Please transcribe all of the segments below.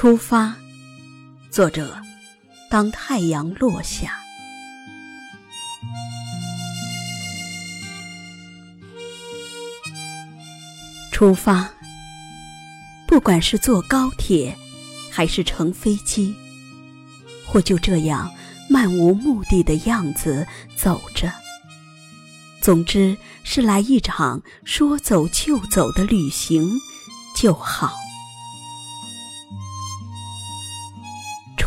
出发，作者：当太阳落下。出发，不管是坐高铁，还是乘飞机，或就这样漫无目的的样子走着，总之是来一场说走就走的旅行就好。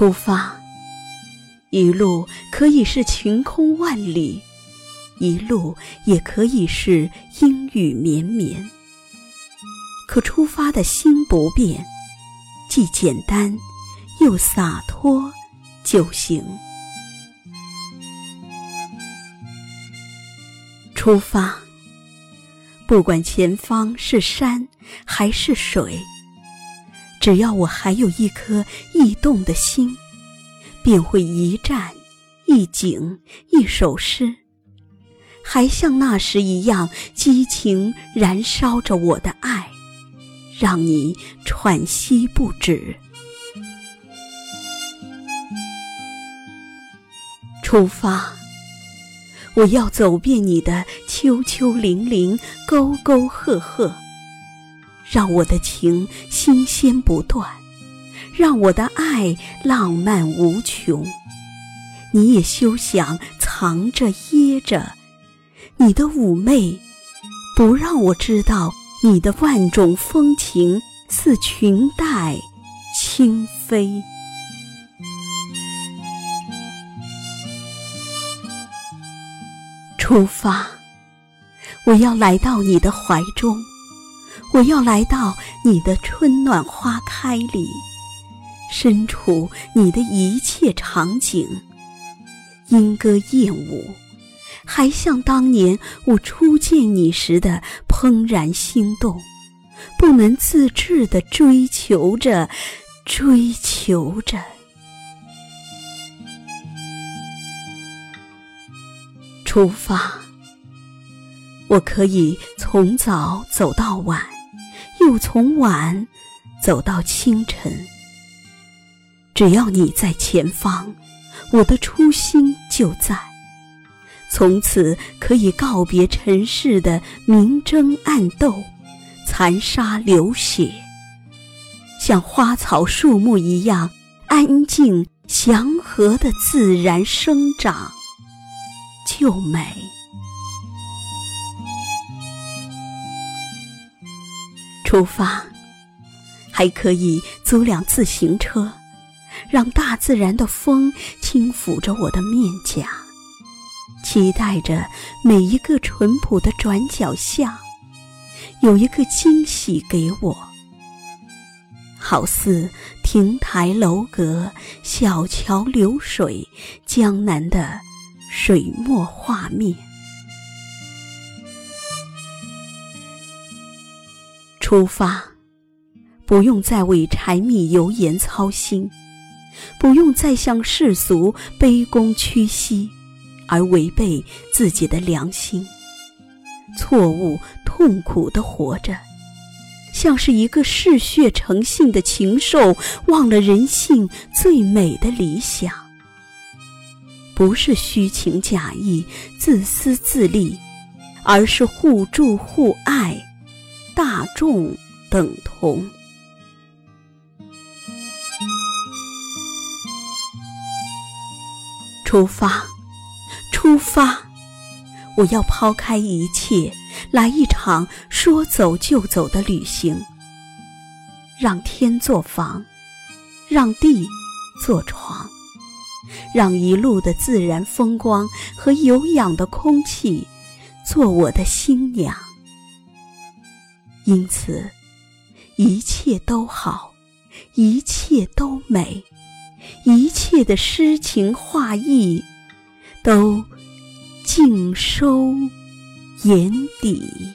出发，一路可以是晴空万里，一路也可以是阴雨绵绵。可出发的心不变，既简单又洒脱就行。出发，不管前方是山还是水。只要我还有一颗驿动的心，便会一站、一景、一首诗，还像那时一样激情燃烧着我的爱，让你喘息不止。出发，我要走遍你的丘丘陵陵、沟沟壑壑。让我的情新鲜不断，让我的爱浪漫无穷。你也休想藏着掖着，你的妩媚，不让我知道你的万种风情似裙带轻飞。出发，我要来到你的怀中。我要来到你的春暖花开里，身处你的一切场景，莺歌燕舞，还像当年我初见你时的怦然心动，不能自制的追求着，追求着。出发，我可以从早走到晚。又从晚走到清晨，只要你在前方，我的初心就在。从此可以告别尘世的明争暗斗、残杀流血，像花草树木一样安静祥和的自然生长，就美。出发，还可以租辆自行车，让大自然的风轻抚着我的面颊，期待着每一个淳朴的转角巷，有一个惊喜给我，好似亭台楼阁、小桥流水、江南的水墨画面。出发，不用再为柴米油盐操心，不用再向世俗卑躬屈膝，而违背自己的良心，错误痛苦的活着，像是一个嗜血成性的禽兽，忘了人性最美的理想。不是虚情假意、自私自利，而是互助互爱。大众等同，出发，出发！我要抛开一切，来一场说走就走的旅行。让天做房，让地做床，让一路的自然风光和有氧的空气做我的新娘。因此，一切都好，一切都美，一切的诗情画意，都尽收眼底。